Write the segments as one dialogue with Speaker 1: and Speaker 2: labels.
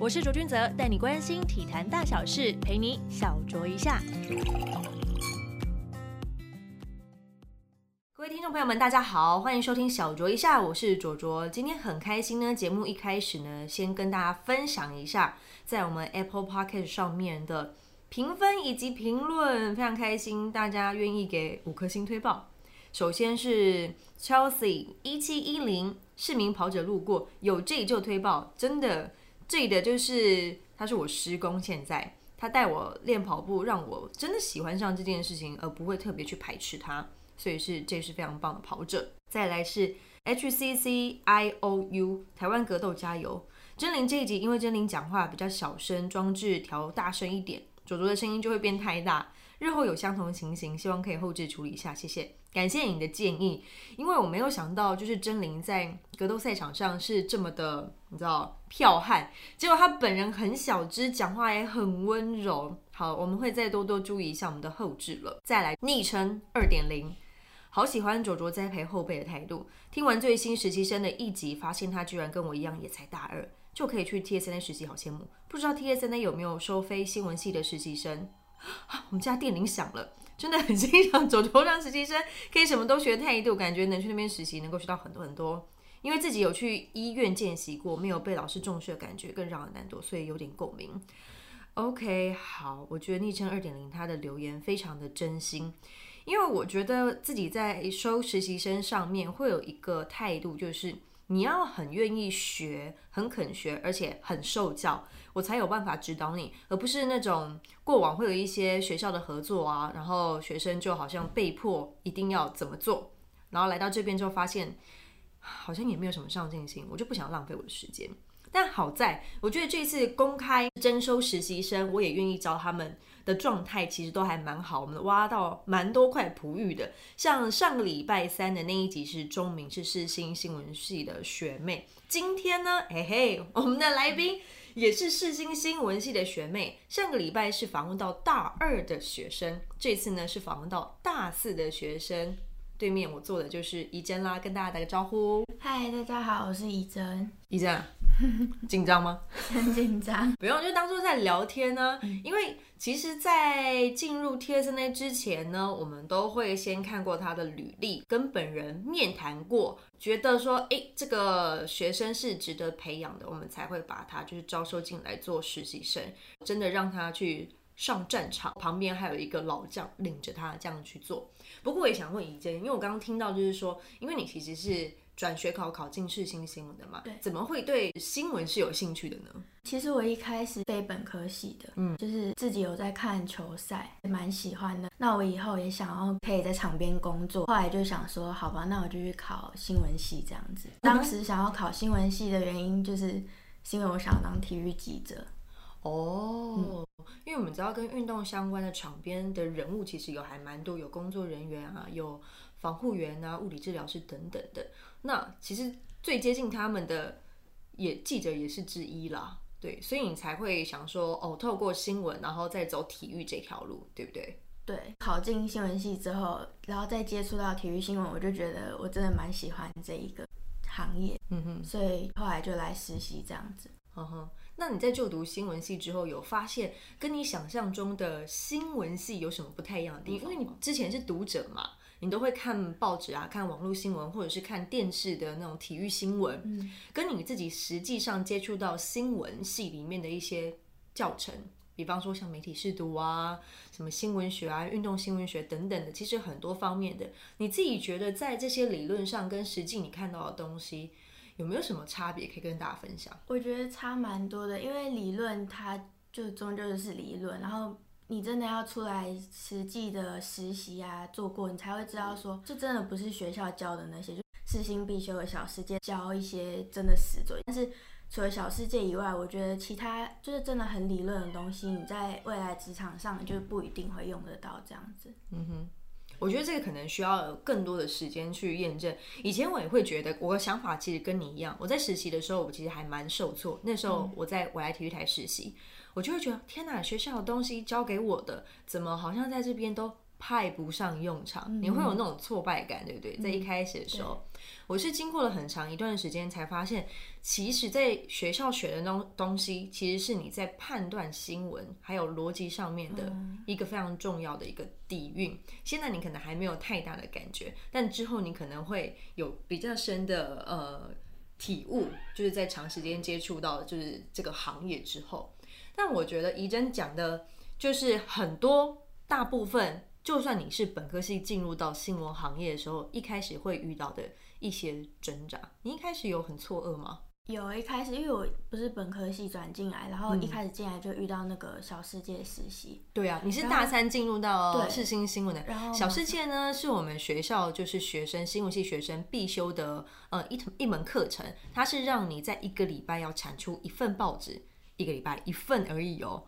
Speaker 1: 我是卓君泽，带你关心体坛大小事，陪你小酌一下。各位听众朋友们，大家好，欢迎收听小酌一下，我是卓卓。今天很开心呢，节目一开始呢，先跟大家分享一下在我们 Apple Podcast 上面的评分以及评论，非常开心，大家愿意给五颗星推报。首先是 Chelsea 一七一零市民跑者路过，有这就推报，真的。这里的就是他是我师公，现在他带我练跑步，让我真的喜欢上这件事情，而不会特别去排斥他，所以是这是非常棒的跑者。再来是 HCCIOU 台湾格斗加油，真灵这一集因为真灵讲话比较小声，装置调大声一点，左左的声音就会变太大。日后有相同情形，希望可以后置处理一下，谢谢。感谢你的建议，因为我没有想到，就是真灵在格斗赛场上是这么的，你知道，剽悍。结果他本人很小只，讲话也很温柔。好，我们会再多多注意一下我们的后置了。再来，昵称二点零，好喜欢卓卓栽培后辈的态度。听完最新实习生的一集，发现他居然跟我一样也才大二，就可以去 TSN 实习，好羡慕。不知道 TSN 有没有收非新闻系的实习生？我们家电铃响了。真的很欣赏走头让实习生可以什么都学的态度，感觉能去那边实习，能够学到很多很多。因为自己有去医院见习过，没有被老师重视的感觉，更让人难躲，所以有点共鸣。OK，好，我觉得昵称二点零他的留言非常的真心，因为我觉得自己在收实习生上面会有一个态度，就是。你要很愿意学，很肯学，而且很受教，我才有办法指导你，而不是那种过往会有一些学校的合作啊，然后学生就好像被迫一定要怎么做，然后来到这边之后发现好像也没有什么上进心，我就不想浪费我的时间。但好在，我觉得这次公开征收实习生，我也愿意招他们。的状态其实都还蛮好，我们挖到蛮多块璞玉的。像上个礼拜三的那一集是钟明，是世新新闻系的学妹。今天呢，嘿嘿，我们的来宾也是世新新闻系的学妹。上个礼拜是访问到大二的学生，这次呢是访问到大四的学生。对面我坐的就是怡珍啦，跟大家打个招呼。
Speaker 2: 嗨，大家好，我是怡珍。
Speaker 1: 怡珍，紧张吗？
Speaker 2: 很紧张。
Speaker 1: 不用，就当做在聊天呢。因为其实，在进入 TSA 之前呢，我们都会先看过他的履历，跟本人面谈过，觉得说，哎，这个学生是值得培养的，我们才会把他就是招收进来做实习生，真的让他去。上战场，旁边还有一个老将领着他这样去做。不过我也想问怡珍，因为我刚刚听到就是说，因为你其实是转学考考进世新新闻的嘛，
Speaker 2: 对，
Speaker 1: 怎么会对新闻是有兴趣的呢？
Speaker 2: 其实我一开始非本科系的，嗯，就是自己有在看球赛，蛮喜欢的。那我以后也想要可以在场边工作，后来就想说，好吧，那我就去考新闻系这样子。当时想要考新闻系的原因，就是因为我想当体育记者。
Speaker 1: 哦，因为我们知道跟运动相关的场边的人物其实有还蛮多，有工作人员啊，有防护员啊，物理治疗师等等的。那其实最接近他们的也记者也是之一啦，对，所以你才会想说哦，透过新闻然后再走体育这条路，对不对？
Speaker 2: 对，考进新闻系之后，然后再接触到体育新闻，我就觉得我真的蛮喜欢这一个行业，嗯哼，所以后来就来实习这样子，嗯
Speaker 1: 哼。那你在就读新闻系之后，有发现跟你想象中的新闻系有什么不太一样的地方？因为你之前是读者嘛，你都会看报纸啊，看网络新闻，或者是看电视的那种体育新闻。嗯，跟你自己实际上接触到新闻系里面的一些教程，比方说像媒体试读啊，什么新闻学啊、运动新闻学等等的，其实很多方面的，你自己觉得在这些理论上跟实际你看到的东西。有没有什么差别可以跟大家分享？
Speaker 2: 我觉得差蛮多的，因为理论它就终究就是理论，然后你真的要出来实际的实习啊，做过，你才会知道说，这真的不是学校教的那些，就事心必修的小世界教一些真的实作。但是除了小世界以外，我觉得其他就是真的很理论的东西，你在未来职场上就不一定会用得到这样子。嗯哼。
Speaker 1: 我觉得这个可能需要更多的时间去验证。以前我也会觉得，我的想法其实跟你一样。我在实习的时候，我其实还蛮受挫。那时候我在我来体育台实习，我就会觉得天哪，学校的东西教给我的，怎么好像在这边都派不上用场，你会有那种挫败感，对不对？在一开始的时候，我是经过了很长一段时间才发现，其实在学校学的东东西，其实是你在判断新闻还有逻辑上面的一个非常重要的一个底蕴。现在你可能还没有太大的感觉，但之后你可能会有比较深的呃体悟，就是在长时间接触到就是这个行业之后。但我觉得怡珍讲的，就是很多大部分。就算你是本科系进入到新闻行业的时候，一开始会遇到的一些挣扎，你一开始有很错愕吗？
Speaker 2: 有一开始，因为我不是本科系转进来，然后一开始进来就遇到那个小世界实习。
Speaker 1: 对啊，你是大三进入到世新新闻的。然后小世界呢，是我们学校就是学生新闻系学生必修的呃一一门课程，它是让你在一个礼拜要产出一份报纸，一个礼拜一份而已哦。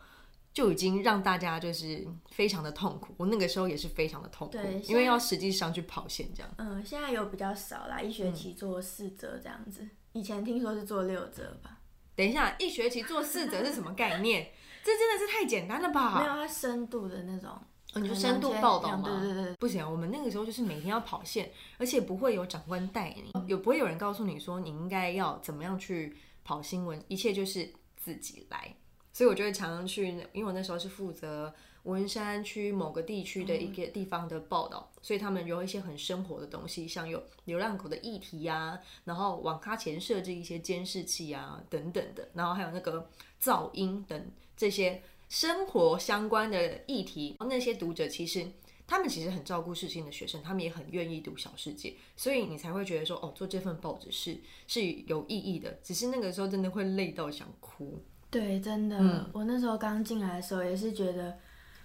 Speaker 1: 就已经让大家就是非常的痛苦，我那个时候也是非常的痛苦，因为要实际上去跑线这样。
Speaker 2: 嗯，现在有比较少啦，一学期做四折这样子，以前听说是做六折吧。
Speaker 1: 等一下，一学期做四折是什么概念？这真的是太简单了吧？
Speaker 2: 没有，它深度的那种，
Speaker 1: 你说深度报道
Speaker 2: 吗？对对对，
Speaker 1: 不行，我们那个时候就是每天要跑线，而且不会有长官带你，有不会有人告诉你说你应该要怎么样去跑新闻，一切就是自己来。所以我就会常常去，因为我那时候是负责文山区某个地区的一个地方的报道，所以他们有一些很生活的东西，像有流浪狗的议题呀，然后网咖前设置一些监视器啊等等的，然后还有那个噪音等这些生活相关的议题。那些读者其实他们其实很照顾世新的学生，他们也很愿意读小世界，所以你才会觉得说，哦，做这份报纸是是有意义的。只是那个时候真的会累到想哭。
Speaker 2: 对，真的，我那时候刚进来的时候也是觉得。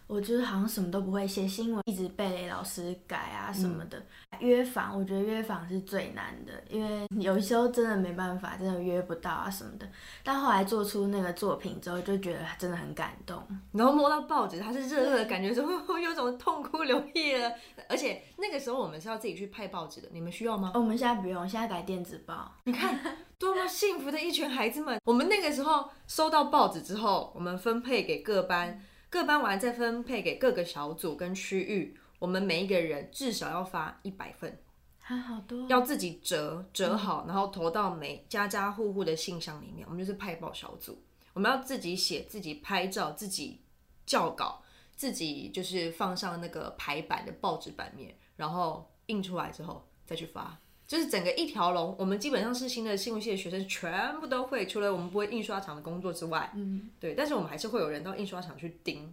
Speaker 2: 我就是好像什么都不会写新闻，一直被老师改啊什么的。约访，我觉得约访是最难的，因为有时候真的没办法，真的约不到啊什么的。但后来做出那个作品之后，就觉得真的很感动。
Speaker 1: 然后摸到报纸，它是热热的感觉，说 有种痛哭流涕了。而且那个时候我们是要自己去派报纸的，你们需要吗？
Speaker 2: 我们现在不用，现在改电子报。
Speaker 1: 你看多么幸福的一群孩子们！我们那个时候收到报纸之后，我们分配给各班。各班完再分配给各个小组跟区域，我们每一个人至少要发一百份，
Speaker 2: 还好多，
Speaker 1: 要自己折折好，然后投到每家家户户的信箱里面。我们就是派报小组，我们要自己写、自己拍照、自己校稿、自己就是放上那个排版的报纸版面，然后印出来之后再去发。就是整个一条龙，我们基本上是新的新闻系的学生全部都会，除了我们不会印刷厂的工作之外，嗯，对，但是我们还是会有人到印刷厂去盯，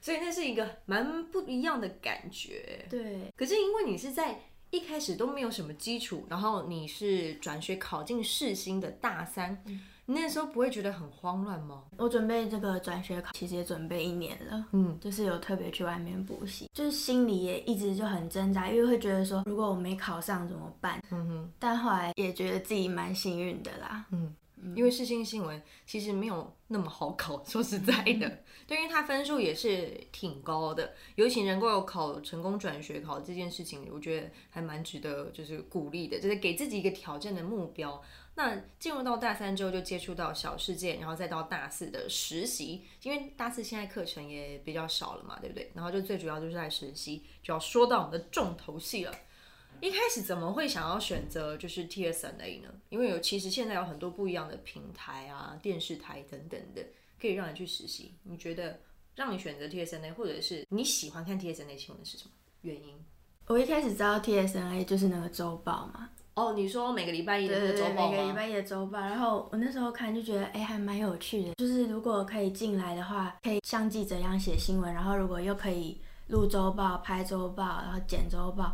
Speaker 1: 所以那是一个蛮不一样的感觉。
Speaker 2: 对，
Speaker 1: 可是因为你是在一开始都没有什么基础，然后你是转学考进世新的大三。你那时候不会觉得很慌乱吗？
Speaker 2: 我准备这个转学考，其实也准备一年了，嗯，就是有特别去外面补习，就是心里也一直就很挣扎，因为会觉得说，如果我没考上怎么办？嗯哼，但后来也觉得自己蛮幸运的啦，
Speaker 1: 嗯，因为世新新闻其实没有那么好考，说实在的，对，因为它分数也是挺高的，尤其能够考成功转学考这件事情，我觉得还蛮值得就是鼓励的，就是给自己一个挑战的目标。那进入到大三之后，就接触到小世界，然后再到大四的实习，因为大四现在课程也比较少了嘛，对不对？然后就最主要就是在实习，就要说到我们的重头戏了。一开始怎么会想要选择就是 TSNA 呢？因为有其实现在有很多不一样的平台啊、电视台等等的，可以让你去实习。你觉得让你选择 TSNA，或者是你喜欢看 TSNA 新闻是什么原因？
Speaker 2: 我一开始知道 TSNA 就是那个周报嘛。
Speaker 1: 哦，你说每个礼拜一的周报
Speaker 2: 每个礼拜一的周报，然后我那时候看就觉得，哎，还蛮有趣的。就是如果可以进来的话，可以像记者一样写新闻，然后如果又可以录周报、拍周报，然后剪周报，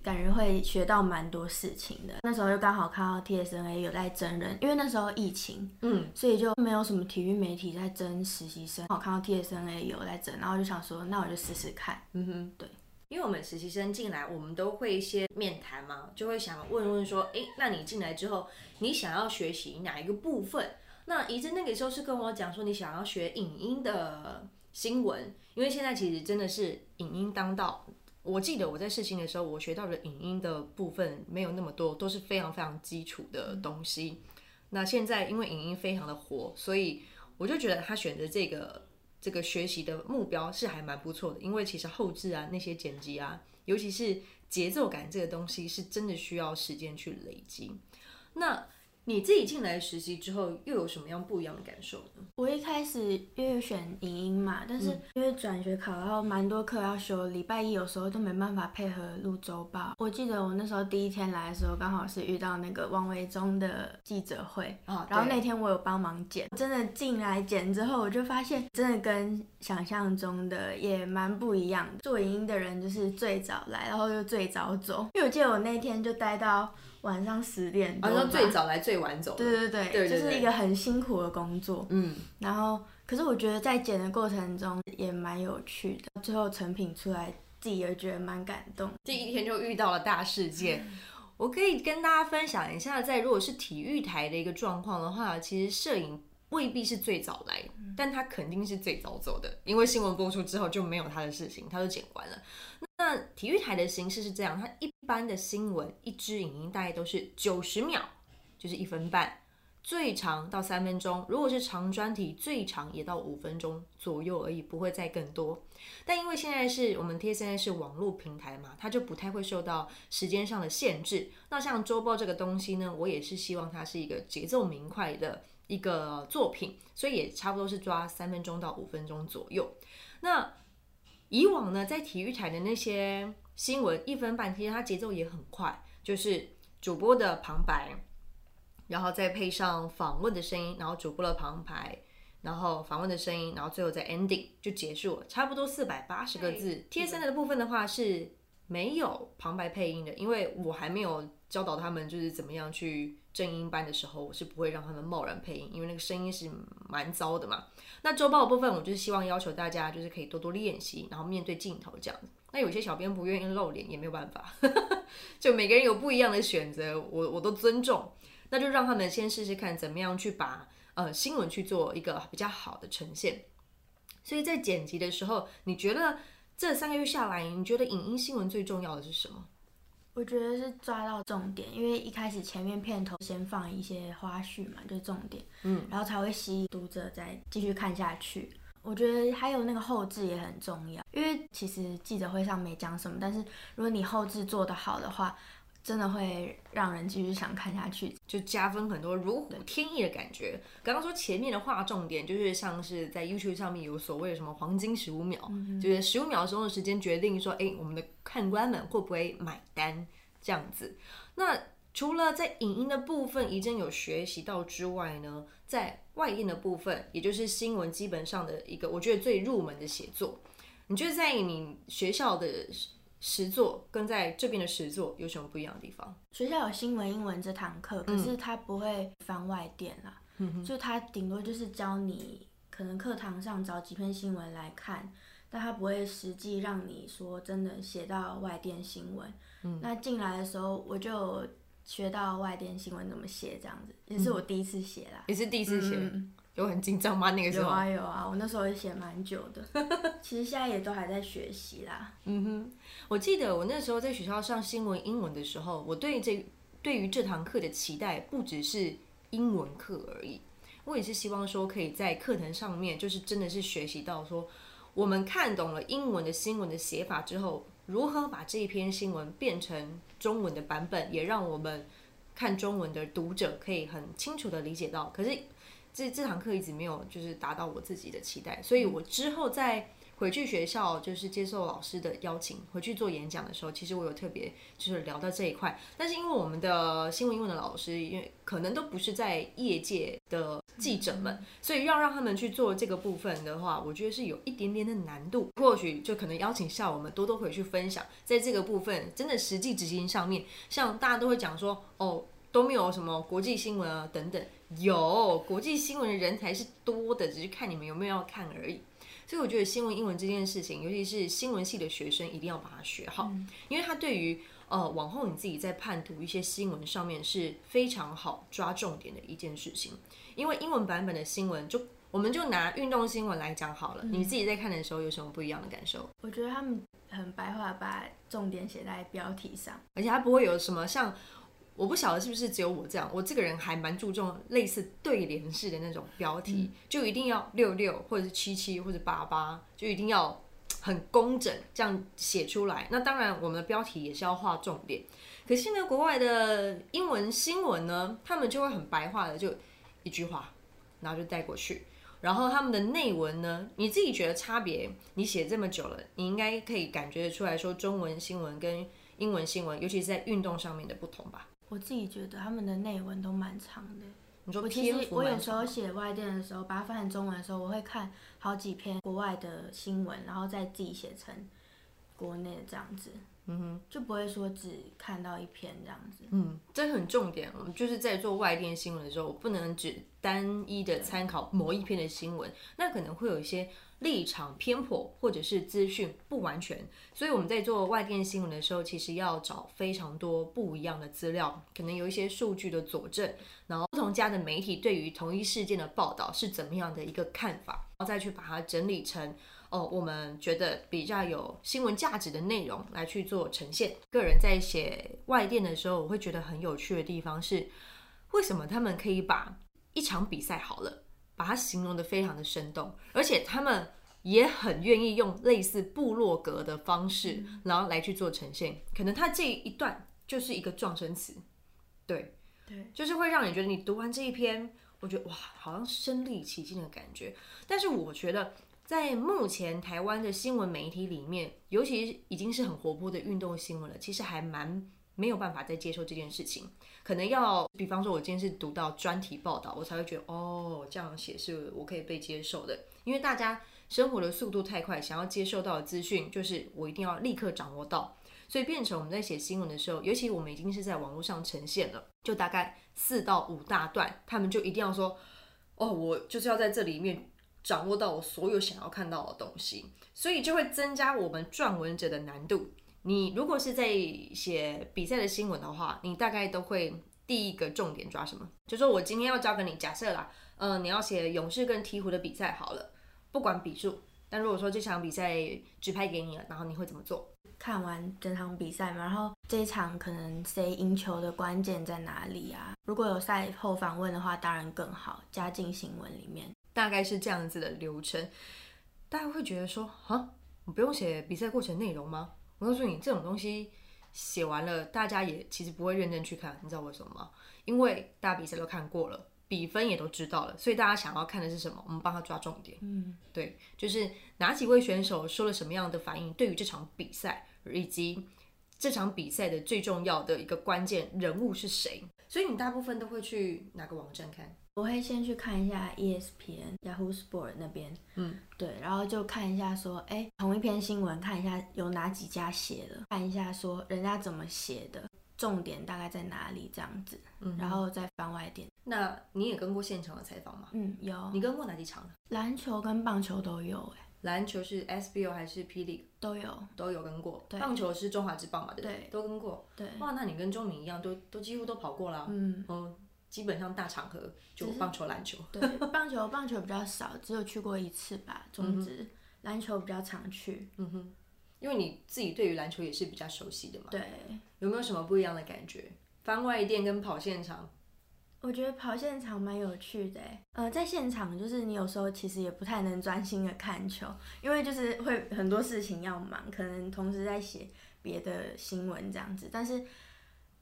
Speaker 2: 感觉会学到蛮多事情的。那时候又刚好看到 TSNA 有在真人，因为那时候疫情，嗯，所以就没有什么体育媒体在争实习生。好看到 TSNA 有在争，然后就想说，那我就试试看。嗯哼，对。
Speaker 1: 因为我们实习生进来，我们都会一些面谈嘛，就会想问问说，诶，那你进来之后，你想要学习哪一个部分？那怡珍那个时候是跟我讲说，你想要学影音的新闻，因为现在其实真的是影音当道。我记得我在试新的时候，我学到的影音的部分没有那么多，都是非常非常基础的东西。那现在因为影音非常的火，所以我就觉得他选择这个这个学习的目标是还蛮不错的，因为其实后置啊那些剪辑啊，尤其是节奏感这个东西，是真的需要时间去累积。那你自己进来实习之后，又有什么样不一样的感受呢？
Speaker 2: 我一开始因为选影音嘛，但是因为转学考，然后蛮多课要修，礼拜一有时候都没办法配合录周报。我记得我那时候第一天来的时候，刚好是遇到那个王维忠的记者会，
Speaker 1: 啊
Speaker 2: 然后那天我有帮忙剪，真的进来剪之后，我就发现真的跟想象中的也蛮不一样的。做影音的人就是最早来，然后又最早走，因为我记得我那天就待到晚上十点多
Speaker 1: 好
Speaker 2: 吧，
Speaker 1: 像最早来最晚走。
Speaker 2: 对对对，
Speaker 1: 对对对
Speaker 2: 就是一个很辛苦的工作。
Speaker 1: 嗯，
Speaker 2: 然后，可是我觉得在剪的过程中也蛮有趣的，最后成品出来，自己也觉得蛮感动。
Speaker 1: 第一天就遇到了大事件。我可以跟大家分享一下，在如果是体育台的一个状况的话，其实摄影未必是最早来，但他肯定是最早走的，因为新闻播出之后就没有他的事情，他就剪完了。那那体育台的形式是这样，它一般的新闻一支影音大概都是九十秒，就是一分半，最长到三分钟。如果是长专题，最长也到五分钟左右而已，不会再更多。但因为现在是我们贴现在是网络平台嘛，它就不太会受到时间上的限制。那像周报这个东西呢，我也是希望它是一个节奏明快的一个作品，所以也差不多是抓三分钟到五分钟左右。那以往呢，在体育台的那些新闻一分半，其实它节奏也很快，就是主播的旁白，然后再配上访问的声音，然后主播的旁白，然后访问的声音，然后最后再 ending 就结束了，差不多四百八十个字。贴身的部分的话是没有旁白配音的，因为我还没有教导他们就是怎么样去正音班的时候，我是不会让他们贸然配音，因为那个声音是蛮糟的嘛。那周报的部分，我就是希望要求大家就是可以多多练习，然后面对镜头这样子。那有些小编不愿意露脸，也没有办法，就每个人有不一样的选择，我我都尊重。那就让他们先试试看，怎么样去把呃新闻去做一个比较好的呈现。所以在剪辑的时候，你觉得这三个月下来，你觉得影音新闻最重要的是什么？
Speaker 2: 我觉得是抓到重点，因为一开始前面片头先放一些花絮嘛，就是重点，
Speaker 1: 嗯，
Speaker 2: 然后才会吸引读者再继续看下去。我觉得还有那个后置也很重要，因为其实记者会上没讲什么，但是如果你后置做得好的话，真的会让人继续想看下去。
Speaker 1: 就加分很多，如虎添翼的感觉。刚刚说前面的划重点，就是像是在 YouTube 上面有所谓的什么黄金十五秒，就是十五秒钟的时间决定说，哎，我们的看官们会不会买单这样子。那除了在影音的部分，已经有学习到之外呢，在外印的部分，也就是新闻基本上的一个，我觉得最入门的写作，你觉得在你学校的实作跟在这边的实作有什么不一样的地方？
Speaker 2: 学校有新闻英文这堂课，可是它不会翻外电啦，就它顶多就是教你可能课堂上找几篇新闻来看，但它不会实际让你说真的写到外电新闻。那进来的时候我就学到外电新闻怎么写，这样子也是我第一次写啦。
Speaker 1: 也是第一次写，
Speaker 2: 嗯
Speaker 1: 有很紧张吗？那个时
Speaker 2: 有
Speaker 1: 候？
Speaker 2: 啊有啊，我那时候也写蛮久的，其实现在也都还在学习啦。
Speaker 1: 嗯哼，我记得我那时候在学校上新闻英文的时候，我对这对于这堂课的期待不只是英文课而已，我也是希望说可以在课堂上面，就是真的是学习到说，我们看懂了英文的新闻的写法之后，如何把这一篇新闻变成中文的版本，也让我们看中文的读者可以很清楚的理解到。可是这这堂课一直没有就是达到我自己的期待，所以我之后在回去学校就是接受老师的邀请回去做演讲的时候，其实我有特别就是聊到这一块，但是因为我们的新闻英文的老师，因为可能都不是在业界的记者们，所以要让他们去做这个部分的话，我觉得是有一点点的难度。或许就可能邀请下我们多多回去分享，在这个部分真的实际执行上面，像大家都会讲说哦。都没有什么国际新闻啊等等，有国际新闻的人才是多的，只是看你们有没有要看而已。所以我觉得新闻英文这件事情，尤其是新闻系的学生，一定要把它学好，因为它对于呃往后你自己在判读一些新闻上面是非常好抓重点的一件事情。因为英文版本的新闻，就我们就拿运动新闻来讲好了，你自己在看的时候有什么不一样的感受？
Speaker 2: 我觉得他们很白话，把重点写在标题上。
Speaker 1: 而且它不会有什么像我不晓得是不是只有我这样，我这个人还蛮注重类似对联式的那种标题，就一定要六六或者是七七或者八八，就一定要很工整这样写出来。那当然，我们的标题也是要画重点。可是呢，国外的英文新闻呢，他们就会很白话的，就一句话，然后就带过去。然后他们的内文呢，你自己觉得差别？你写这么久了，你应该可以感觉得出来说中文新闻跟英文新闻，尤其是在运动上面的不同吧？
Speaker 2: 我自己觉得他们的内文都蛮长的。
Speaker 1: 你说
Speaker 2: 我其实我有时候写外电的时候，把它翻成中文的时候，我会看好几篇国外的新闻，然后再自己写成国内的这样子。嗯哼，就不会说只看到一篇这样子。
Speaker 1: 嗯，这很重点。我们就是在做外电新闻的时候，我不能只单一的参考某一篇的新闻，那可能会有一些立场偏颇，或者是资讯不完全。所以我们在做外电新闻的时候，其实要找非常多不一样的资料，可能有一些数据的佐证，然后不同家的媒体对于同一事件的报道是怎么样的一个看法，然后再去把它整理成。哦，我们觉得比较有新闻价值的内容来去做呈现。个人在写外电的时候，我会觉得很有趣的地方是，为什么他们可以把一场比赛好了，把它形容的非常的生动，而且他们也很愿意用类似部落格的方式，然后来去做呈现。可能他这一段就是一个撞声词，对，
Speaker 2: 对，
Speaker 1: 就是会让你觉得你读完这一篇，我觉得哇，好像身临其境的感觉。但是我觉得。在目前台湾的新闻媒体里面，尤其已经是很活泼的运动新闻了，其实还蛮没有办法再接受这件事情。可能要，比方说，我今天是读到专题报道，我才会觉得哦，这样写是我可以被接受的。因为大家生活的速度太快，想要接受到的资讯就是我一定要立刻掌握到，所以变成我们在写新闻的时候，尤其我们已经是在网络上呈现了，就大概四到五大段，他们就一定要说，哦，我就是要在这里面。掌握到我所有想要看到的东西，所以就会增加我们撰文者的难度。你如果是在写比赛的新闻的话，你大概都会第一个重点抓什么？就说我今天要交给你，假设啦，嗯，你要写勇士跟鹈鹕的比赛好了，不管比数，但如果说这场比赛指派给你了，然后你会怎么做？
Speaker 2: 看完整场比赛嘛，然后这一场可能谁赢球的关键在哪里啊？如果有赛后访问的话，当然更好，加进新闻里面。
Speaker 1: 大概是这样子的流程，大家会觉得说，啊，我不用写比赛过程内容吗？我告诉你，这种东西写完了，大家也其实不会认真去看，你知道为什么吗？因为大家比赛都看过了，比分也都知道了，所以大家想要看的是什么？我们帮他抓重点。嗯，对，就是哪几位选手说了什么样的反应，对于这场比赛，以及这场比赛的最重要的一个关键人物是谁？所以你大部分都会去哪个网站看？
Speaker 2: 我会先去看一下 ESPN、Yahoo Sport 那边，嗯，对，然后就看一下说，哎，同一篇新闻，看一下有哪几家写的，看一下说人家怎么写的，重点大概在哪里这样子，嗯，然后再番外点。
Speaker 1: 那你也跟过现场的采访吗？
Speaker 2: 嗯，有。
Speaker 1: 你跟过哪几场？
Speaker 2: 篮球跟棒球都有，哎，
Speaker 1: 篮球是 SBO 还是霹雳？
Speaker 2: 都有，
Speaker 1: 都有跟过。棒球是中华之棒嘛？对，都跟过。
Speaker 2: 对，
Speaker 1: 哇，那你跟钟明一样，都都几乎都跑过了。嗯，哦。基本上大场合就棒球、篮球。
Speaker 2: 对，棒球 棒球比较少，只有去过一次吧。中职篮球比较常去。
Speaker 1: 嗯哼，因为你自己对于篮球也是比较熟悉的嘛。
Speaker 2: 对。
Speaker 1: 有没有什么不一样的感觉？番外店跟跑现场？
Speaker 2: 我觉得跑现场蛮有趣的。呃，在现场就是你有时候其实也不太能专心的看球，因为就是会很多事情要忙，可能同时在写别的新闻这样子。但是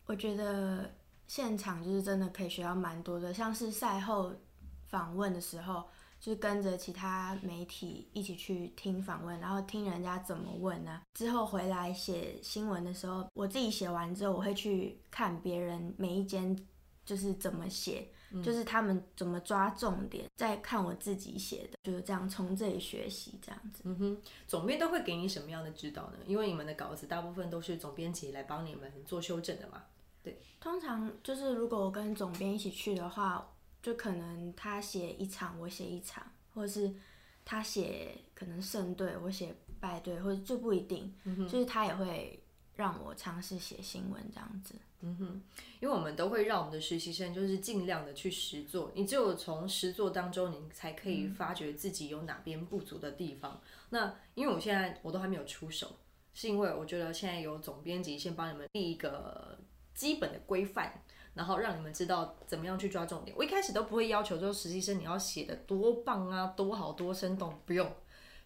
Speaker 2: 我觉得。现场就是真的可以学到蛮多的，像是赛后访问的时候，就是跟着其他媒体一起去听访问，然后听人家怎么问呢？之后回来写新闻的时候，我自己写完之后，我会去看别人每一间就是怎么写，就是他们怎么抓重点，再看我自己写的，就是这样从这里学习这样子。
Speaker 1: 嗯哼，总编都会给你什么样的指导呢？因为你们的稿子大部分都是总编辑来帮你们做修正的嘛。
Speaker 2: 通常就是如果我跟总编一起去的话，就可能他写一场，我写一场，或者是他写可能胜队，我写败队，或者就不一定，就是他也会让我尝试写新闻这样子。
Speaker 1: 嗯哼，因为我们都会让我们的实习生就是尽量的去实做，你只有从实做当中，你才可以发觉自己有哪边不足的地方。那因为我现在我都还没有出手，是因为我觉得现在有总编辑先帮你们立一个。基本的规范，然后让你们知道怎么样去抓重点。我一开始都不会要求说实习生你要写的多棒啊，多好多生动，不用，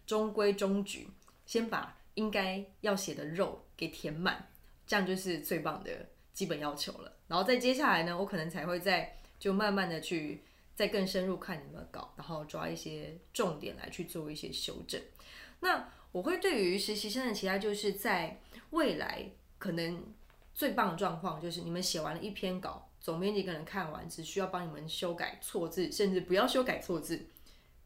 Speaker 1: 中规中矩，先把应该要写的肉给填满，这样就是最棒的基本要求了。然后再接下来呢，我可能才会再就慢慢的去再更深入看你们的稿，然后抓一些重点来去做一些修正。那我会对于实习生的期待，就是在未来可能最棒的状况，就是你们写完了一篇稿，总编辑可能看完，只需要帮你们修改错字，甚至不要修改错字，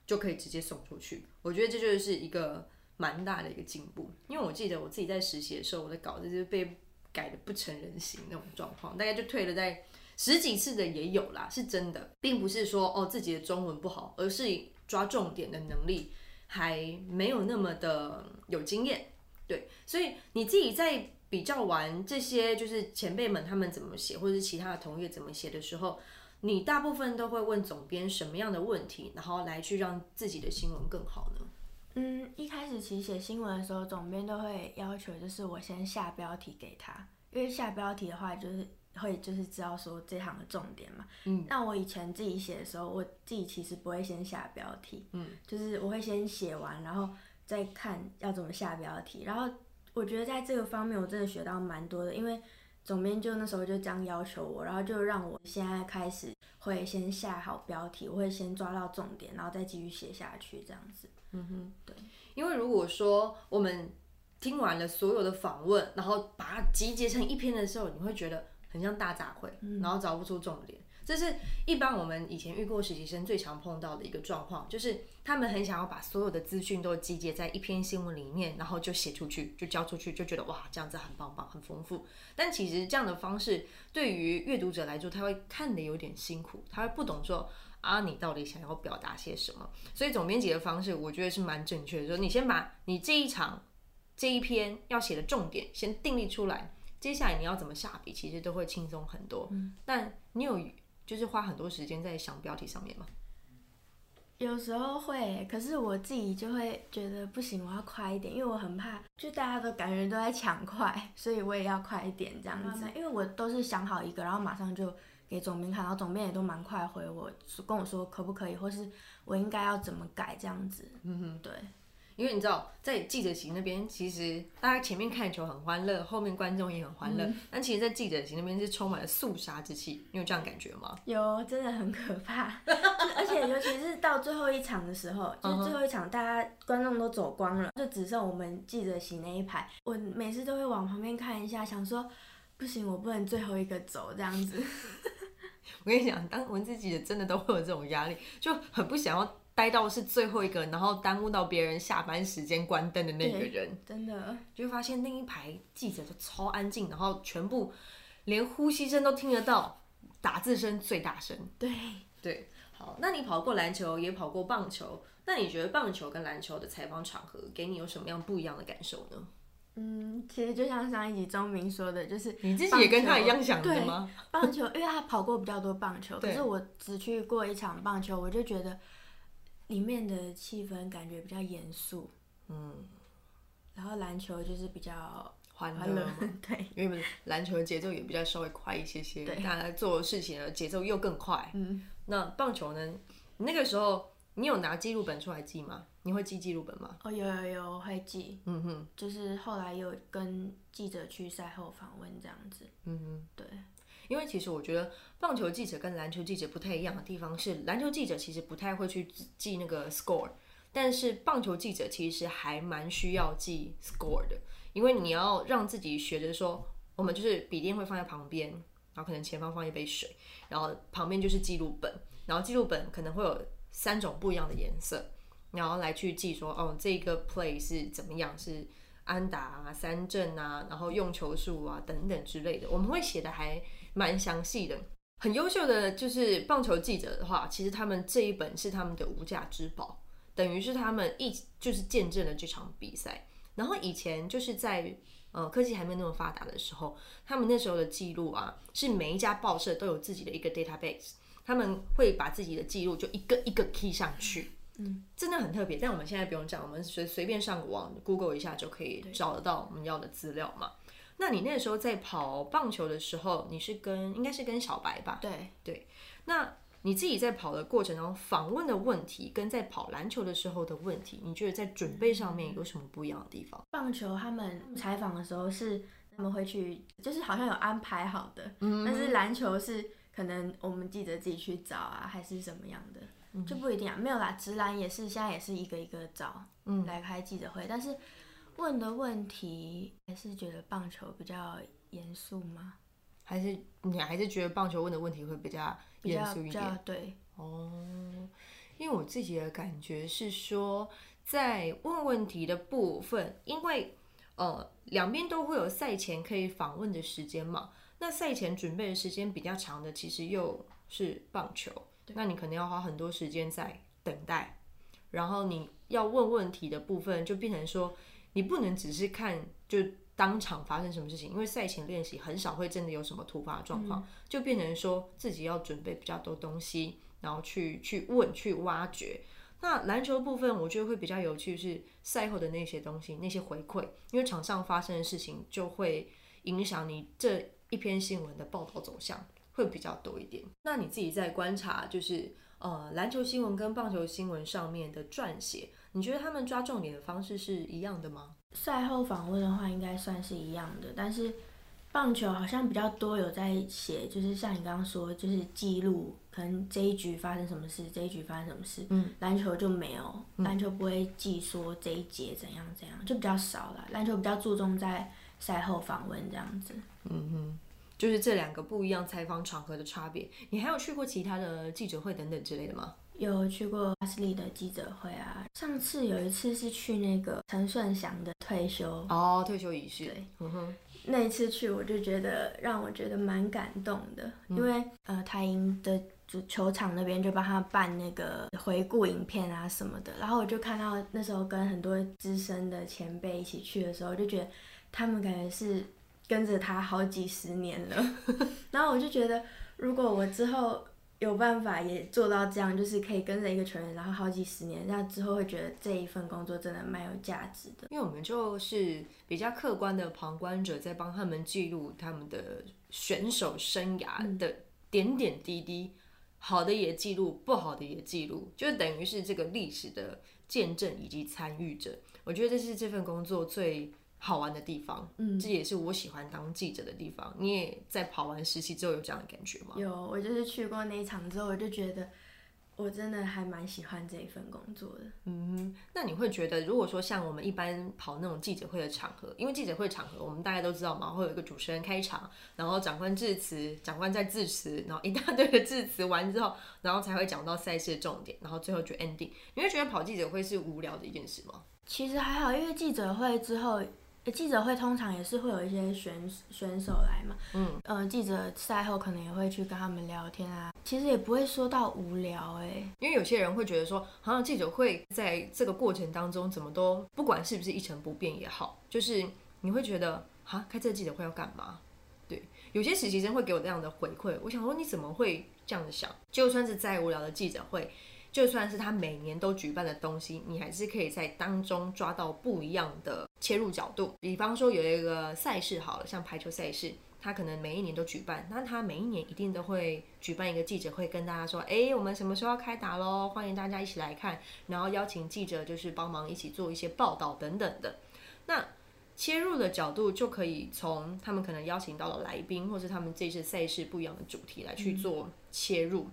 Speaker 1: 就可以直接送出去。我觉得这就是一个蛮大的一个进步，因为我记得我自己在实习的时候，我的稿子就被改的不成人形那种状况，大概就退了在十几次的也有啦，是真的，并不是说哦自己的中文不好，而是抓重点的能力。还没有那么的有经验，对，所以你自己在比较完这些就是前辈们他们怎么写，或者是其他的同业怎么写的时候，你大部分都会问总编什么样的问题，然后来去让自己的新闻更好呢？
Speaker 2: 嗯，一开始其实写新闻的时候，总编都会要求就是我先下标题给他，因为下标题的话就是。会就是知道说这行的重点嘛。嗯。那我以前自己写的时候，我自己其实不会先下标题。嗯。就是我会先写完，然后再看要怎么下标题。然后我觉得在这个方面，我真的学到蛮多的，因为总编就那时候就这样要求我，然后就让我现在开始会先下好标题，我会先抓到重点，然后再继续写下去这样子。
Speaker 1: 嗯哼。对。因为如果说我们听完了所有的访问，然后把它集结成一篇的时候，你会觉得。很像大杂烩，然后找不出重点，这是一般我们以前遇过实习生最常碰到的一个状况，就是他们很想要把所有的资讯都集结在一篇新闻里面，然后就写出去，就交出去，就觉得哇，这样子很棒棒，很丰富。但其实这样的方式对于阅读者来说，他会看的有点辛苦，他会不懂说啊，你到底想要表达些什么。所以总编辑的方式，我觉得是蛮正确的，说你先把你这一场这一篇要写的重点先定立出来。接下来你要怎么下笔，其实都会轻松很多。但你有就是花很多时间在想标题上面吗？
Speaker 2: 有时候会，可是我自己就会觉得不行，我要快一点，因为我很怕，就大家都感觉都在抢快，所以我也要快一点这样子。因为我都是想好一个，然后马上就给总编看，然后总编也都蛮快回我，跟我说可不可以，或是我应该要怎么改这样子。嗯哼，对。
Speaker 1: 因为你知道，在记者席那边，其实大家前面看球很欢乐，后面观众也很欢乐。但其实，在记者席那边是充满了肃杀之气，你有这样感觉吗？
Speaker 2: 有，真的很可怕。而且，尤其是到最后一场的时候，就最后一场，大家观众都走光了，就只剩我们记者席那一排。我每次都会往旁边看一下，想说，不行，我不能最后一个走这样子。
Speaker 1: 我跟你讲，当文字记者真的都会有这种压力，就很不想要。待到是最后一个，然后耽误到别人下班时间关灯的那个人，
Speaker 2: 真的
Speaker 1: 就会发现那一排记者都超安静，然后全部连呼吸声都听得到，打字声最大声。
Speaker 2: 对
Speaker 1: 对，好，那你跑过篮球，也跑过棒球，那你觉得棒球跟篮球的采访场合给你有什么样不一样的感受呢？
Speaker 2: 嗯，其实就像上一集钟明说的，就是
Speaker 1: 你自己也跟他一样想的吗？
Speaker 2: 棒球，因为他跑过比较多棒球，可是我只去过一场棒球，我就觉得。里面的气氛感觉比较严肃，嗯，然后篮球就是比较
Speaker 1: 欢乐，
Speaker 2: 对，
Speaker 1: 因为篮球的节奏也比较稍微快一些些，对，大家做事情的节奏又更快，嗯，那棒球呢？那个时候你有拿记录本出来记吗？你会记记录本吗？
Speaker 2: 哦，有有有会记，嗯哼，就是后来有跟记者去赛后访问这样子，嗯哼，对。
Speaker 1: 因为其实我觉得棒球记者跟篮球记者不太一样的地方是，篮球记者其实不太会去记那个 score，但是棒球记者其实还蛮需要记 score 的，因为你要让自己学着说，我们就是笔电会放在旁边，然后可能前方放一杯水，然后旁边就是记录本，然后记录本可能会有三种不一样的颜色，然后来去记说，哦，这个 play 是怎么样，是安打啊、三振啊，然后用球数啊等等之类的，我们会写的还。蛮详细的，很优秀的就是棒球记者的话，其实他们这一本是他们的无价之宝，等于是他们一就是见证了这场比赛。然后以前就是在呃科技还没有那么发达的时候，他们那时候的记录啊，是每一家报社都有自己的一个 database，他们会把自己的记录就一个一个 key 上去，嗯，真的很特别。但我们现在不用这样，我们随随便上网 Google 一下就可以找得到我们要的资料嘛。那你那时候在跑棒球的时候，你是跟应该是跟小白吧？
Speaker 2: 对对，
Speaker 1: 那你自己在跑的过程中访问的问题，跟在跑篮球的时候的问题，你觉得在准备上面有什么不一样的地方？
Speaker 2: 棒球他们采访的时候是他们会去，就是好像有安排好的，
Speaker 1: 嗯
Speaker 2: 但是篮球是可能我们记者自己去找啊，还是怎么样的，
Speaker 1: 嗯
Speaker 2: 就不一定啊。没有啦，直男也是现在也是一个一个找，
Speaker 1: 嗯
Speaker 2: 来开记者会，但是问的问题还是觉得棒球比较严肃吗？
Speaker 1: 还是你还是觉得棒球问的问题会比较严肃一点？
Speaker 2: 对，
Speaker 1: 哦，因为我自己的感觉是说，在问问题的部分，因为呃两边都会有赛前可以访问的时间嘛，那赛前准备的时间比较长的，其实又是棒球，那你可能要花很多时间在等待，然后你要问问题的部分就变成说，你不能只是看就。当场发生什么事情？因为赛前练习很少会真的有什么突发状况，就变成说自己要准备比较多东西，然后去去问、去挖掘。那篮球部分，我觉得会比较有趣是赛后的那些东西、那些回馈，因为场上发生的事情就会影响你这一篇新闻的报道走向，会比较多一点。那你自己在观察，就是呃篮球新闻跟棒球新闻上面的撰写，你觉得他们抓重点的方式是一样的吗？
Speaker 2: 赛后访问的话，应该算是一样的，但是棒球好像比较多有在写，就是像你刚刚说，就是记录可能这一局发生什么事，这一局发生什么事。
Speaker 1: 嗯，
Speaker 2: 篮球就没有，篮球不会记说这一节怎样怎样，就比较少了。篮球比较注重在赛后访问这样子。
Speaker 1: 嗯哼，就是这两个不一样采访场合的差别。你还有去过其他的记者会等等之类的吗？
Speaker 2: 有去过阿斯利的记者会啊，上次有一次是去那个陈顺祥的退休，
Speaker 1: 哦，退休仪式。
Speaker 2: 对，
Speaker 1: 嗯哼，
Speaker 2: 那一次去我就觉得让我觉得蛮感动的，因为呃台银的主球场那边就帮他办那个回顾影片啊什么的，然后我就看到那时候跟很多资深的前辈一起去的时候，就觉得他们感觉是跟着他好几十年了，然后我就觉得如果我之后。有办法也做到这样，就是可以跟着一个球员，然后好几十年，那之后会觉得这一份工作真的蛮有价值的。
Speaker 1: 因为我们就是比较客观的旁观者，在帮他们记录他们的选手生涯的点点滴滴，好的也记录，不好的也记录，就等于是这个历史的见证以及参与者。我觉得这是这份工作最好玩的地方，
Speaker 2: 嗯，
Speaker 1: 这也是我喜欢当记者的地方。你也在跑完实习之后有这样的感觉吗？
Speaker 2: 有，我就是去过那一场之后，我就觉得我真的还蛮喜欢这一份工作的。
Speaker 1: 嗯，那你会觉得，如果说像我们一般跑那种记者会的场合，因为记者会场合我们大家都知道嘛，会有一个主持人开场，然后长官致辞，长官在致辞，然后一大堆的致辞完之后，然后才会讲到赛事的重点，然后最后就 ending。你会觉得跑记者会是无聊的一件事吗？
Speaker 2: 其实还好，因为记者会之后，呃记者会通常也是会有一些选选手来嘛，
Speaker 1: 嗯，
Speaker 2: 呃，记者赛后可能也会去跟他们聊天啊，其实也不会说到无聊哎、
Speaker 1: 因为有些人会觉得说，好像记者会在这个过程当中怎么都不管是不是一成不变也好，就是你会觉得，啊，开这个记者会要干嘛？对，有些实习生会给我这样的回馈，我想说你怎么会这样子想？就算是再无聊的记者会，就算是他每年都举办的东西，你还是可以在当中抓到不一样的切入角度。比方说有一个赛事好了，像排球赛事。他可能每一年都举办，那他每一年一定都会举办一个记者会，跟大家说，哎，我们什么时候要开打喽？欢迎大家一起来看，然后邀请记者就是帮忙一起做一些报道等等的。那切入的角度就可以从他们可能邀请到的来宾，或是他们这次赛事不一样的主题来去做切入。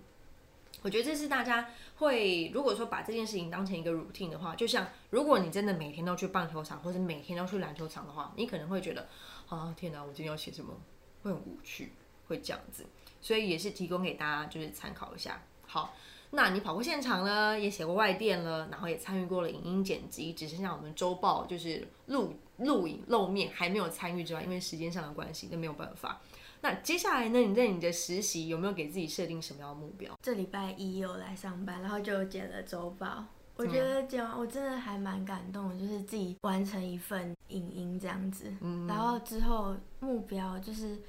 Speaker 1: 我觉得这是大家会，如果说把这件事情当成一个 routine 的话，就像如果你真的每天都去棒球场，或者每天都去篮球场的话，你可能会觉得，啊天哪，我今天要写什么，会很无趣，会这样子。所以也是提供给大家就是参考一下。好，那你跑过现场了，也写过外电了，然后也参与过了影音剪辑，只剩下我们周报就是录录影露面还没有参与之外，因为时间上的关系，那没有办法。那接下来呢？你在你的实习有没有给自己设定什么样的目标？
Speaker 2: 这礼拜一有来上班，然后就剪了周报。我觉得剪完我真的还蛮感动的，就是自己完成一份影音这样子。
Speaker 1: 嗯
Speaker 2: 然后之后目标就是，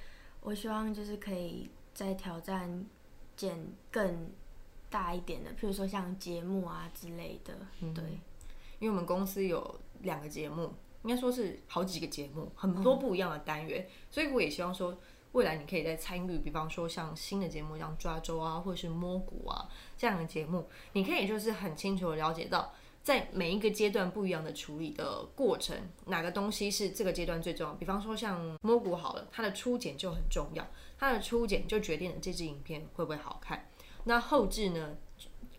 Speaker 2: 我希望就是可以再挑战剪更大一点的，譬如说像节目啊之类的。
Speaker 1: 嗯
Speaker 2: 对，
Speaker 1: 因为我们公司有两个节目，应该说是好几个节目，很多不一样的单元，所以我也希望说。未来你可以再参与，比方说像新的节目，像抓周啊，或者是摸骨啊这样的节目，你可以就是很清楚的了解到，在每一个阶段不一样的处理的过程，哪个东西是这个阶段最重要。比方说像摸骨好了，它的初剪就很重要，它的初剪就决定了这支影片会不会好看。那后置呢？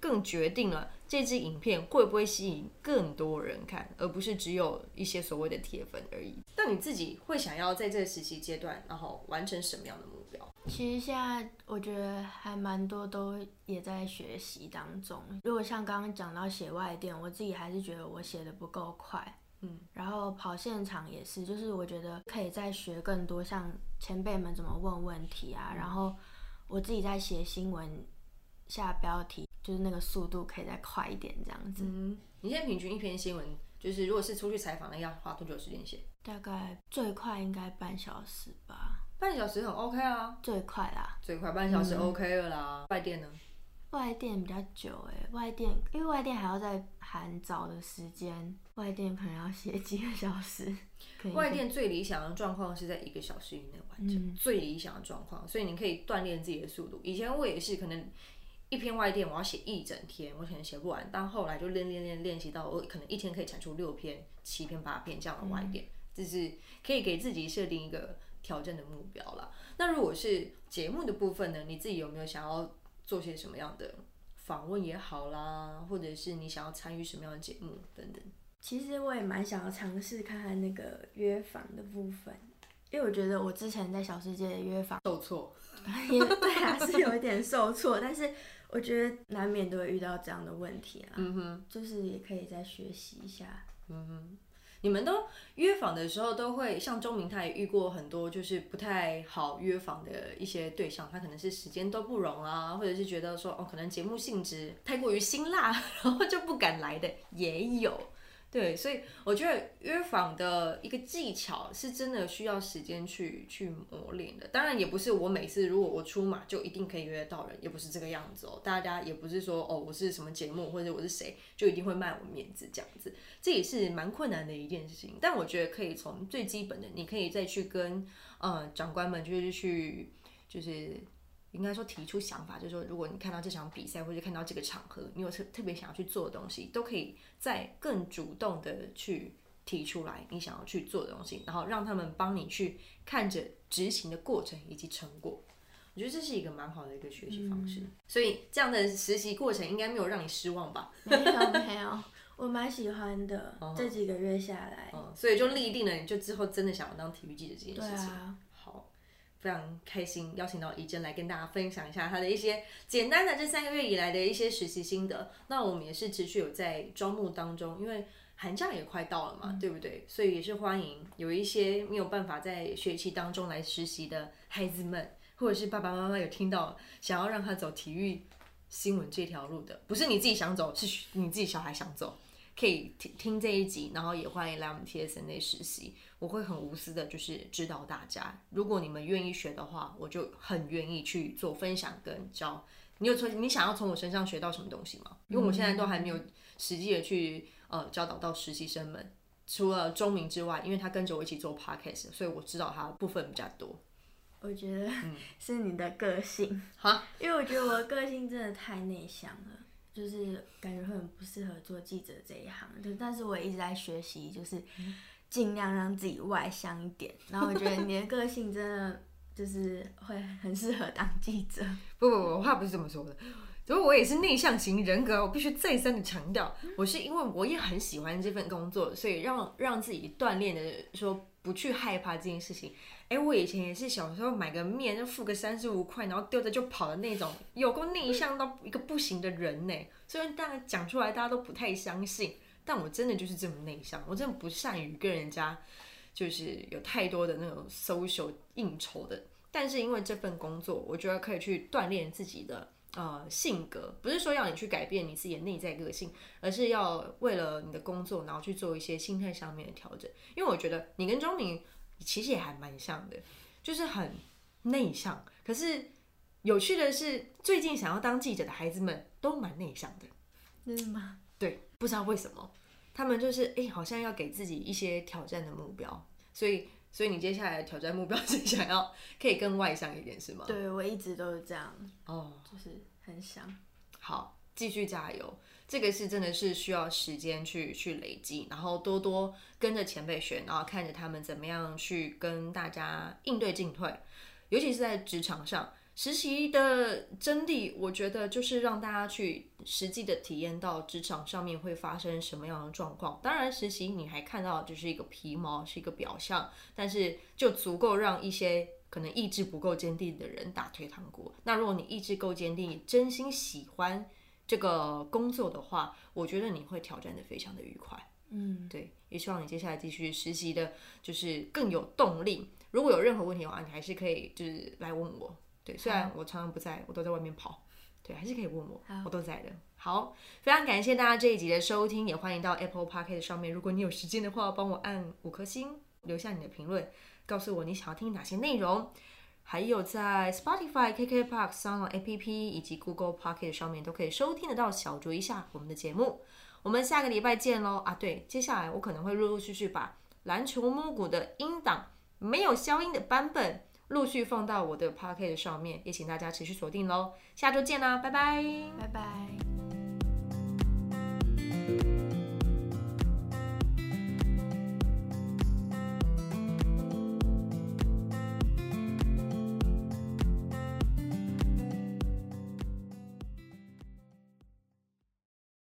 Speaker 1: 更决定了这支影片会不会吸引更多人看，而不是只有一些所谓的铁粉而已。那你自己会想要在这个实习阶段，然后完成什么样的目标？
Speaker 2: 其实现在我觉得还蛮多都也在学习当中。如果像刚刚讲到写外电，我自己还是觉得我写的不够快，嗯，然后跑现场也是，就是我觉得可以再学更多，像前辈们怎么问问题啊，然后我自己在写新闻下标题。就是那个速度可以再快一点，这样子。
Speaker 1: 嗯，你现在平均一篇新闻，就是如果是出去采访那，要花多久时间写？
Speaker 2: 大概最快应该半小时吧。
Speaker 1: 半小时很 OK 啊。
Speaker 2: 最快啦。
Speaker 1: 最快半小时 OK 了啦。外电呢？
Speaker 2: 外电比较久哎，外电因为外电还要在含早的时间，外电可能要写几个小时。
Speaker 1: 外电最理想的状况是在一个小时以内完成，最理想的状况，所以你可以锻炼自己的速度。以前我也是可能。一篇外电我要写一整天，我可能写不完，但后来就练练练练习到我可能一天可以产出六篇、七篇、八篇这样的外电，就是可以给自己设定一个挑战的目标了。那如果是节目的部分呢？你自己有没有想要做些什么样的访问也好啦，或者是你想要参与什么样的节目等等？
Speaker 2: 其实我也蛮想要尝试看看那个约访的部分，因为我觉得我之前在小世界的约访
Speaker 1: 受挫，
Speaker 2: 也对啊，是有一点受挫，但是。我觉得难免都会遇到这样的问题啊，嗯哼，就是也可以再学习一下。
Speaker 1: 嗯哼，你们都约访的时候都会像钟明，他也遇过很多就是不太好约访的一些对象，他可能是时间都不容啊，或者是觉得说哦，可能节目性质太过于辛辣，然后就不敢来的也有。对，所以我觉得约访的一个技巧是真的需要时间去去磨练的。当然，也不是我每次如果我出马就一定可以约到人，也不是这个样子哦。大家也不是说哦，我是什么节目或者我是谁就一定会卖我面子这样子，这也是蛮困难的一件事情。但我觉得可以从最基本的，你可以再去跟呃长官们就是去就是。应该说提出想法，就是说，如果你看到这场比赛或者看到这个场合，你有特特别想要去做的东西，都可以再更主动的去提出来你想要去做的东西，然后让他们帮你去看着执行的过程以及成果。我觉得这是一个蛮好的一个学习方式。所以这样的实习过程应该没有让你失望吧？
Speaker 2: 没有没有，我蛮喜欢的。这几个月下来，
Speaker 1: 所以就立定了，你就之后真的想要当体育记者这件事情。
Speaker 2: 对啊。
Speaker 1: 非常开心邀请到怡珍来跟大家分享一下她的一些简单的这三个月以来的一些实习心得。那我们也是持续有在招募当中，因为寒假也快到了嘛，对不对？所以也是欢迎有一些没有办法在学期当中来实习的孩子们，或者是爸爸妈妈有听到想要让他走体育新闻这条路的，不是你自己想走，是你自己小孩想走。可以听听这一集，然后也欢迎来我们 TSNA 实习。我会很无私的，就是指导大家。如果你们愿意学的话，我就很愿意去做分享跟教。你有从你想要从我身上学到什么东西吗？因为我现在都还没有实际的去呃教导到实习生们，除了钟明之外，因为他跟着我一起做 podcast，所以我知道他部分比较多。
Speaker 2: 我觉得是你的个性，
Speaker 1: 好，
Speaker 2: 因为我觉得我的个性真的太内向了。就是感觉很不适合做记者这一行，就但是我也一直在学习，就是尽量让自己外向一点。然后我觉得你的个性真的就是会很适合当记者。
Speaker 1: 不 不不，话不是这么说的。所以我也是内向型人格，我必须再三的强调，我是因为我也很喜欢这份工作，所以让让自己锻炼的说不去害怕这件事情。哎，我以前也是小时候买个面就付个三十五块，然后丢着就跑的那种，有过内向到一个不行的人呢。虽然大家讲出来大家都不太相信，但我真的就是这么内向，我真的不善于跟人家就是有太多的那种 social 应酬的。但是因为这份工作，我觉得可以去锻炼自己的呃性格，不是说要你去改变你自己的内在个性，而是要为了你的工作，然后去做一些心态上面的调整。因为我觉得你跟钟明。其实也还蛮像的，就是很内向。可是有趣的是，最近想要当记者的孩子们都蛮内向的，
Speaker 2: 真的吗？
Speaker 1: 对，不知道为什么。他们就是哎、好像要给自己一些挑战的目标，所以所以你接下来的挑战目标 是想要可以更外向一点，是吗？
Speaker 2: 对我一直都是这样，
Speaker 1: 哦，
Speaker 2: 就是很想。
Speaker 1: 好，继续加油。这个是真的是需要时间去去累积，然后多多跟着前辈学，然后看着他们怎么样去跟大家应对进退，尤其是在职场上。实习的真谛，我觉得就是让大家去实际的体验到职场上面会发生什么样的状况。当然，实习你还看到就是一个皮毛，是一个表象，但是就足够让一些可能意志不够坚定的人打退堂鼓。那如果你意志够坚定，真心喜欢这个工作的话，我觉得你会挑战的非常的愉快。
Speaker 2: 嗯，
Speaker 1: 对，也希望你接下来继续实习的，就是更有动力。如果有任何问题的话，你还是可以就是来问我。对，虽然我常常不在，我都在外面跑，对，还是可以问我，我都在的。好，非常感谢大家这一集的收听，也欢迎到 Apple Podcast 上面，如果你有时间的话，帮我按五颗星，留下你的评论，告诉我你想要听哪些内容。还有在 Spotify、KKBox、Sound APP 以及 Google Pocket 上面都可以收听得到，小酌一下我们的节目。我们下个礼拜见喽！啊，对，接下来我可能会陆陆续续把篮球摸骨的音档没有消音的版本陆续放到我的 p o c k e t 上面，也请大家持续锁定喽。下周见啦，拜拜。
Speaker 2: 拜拜。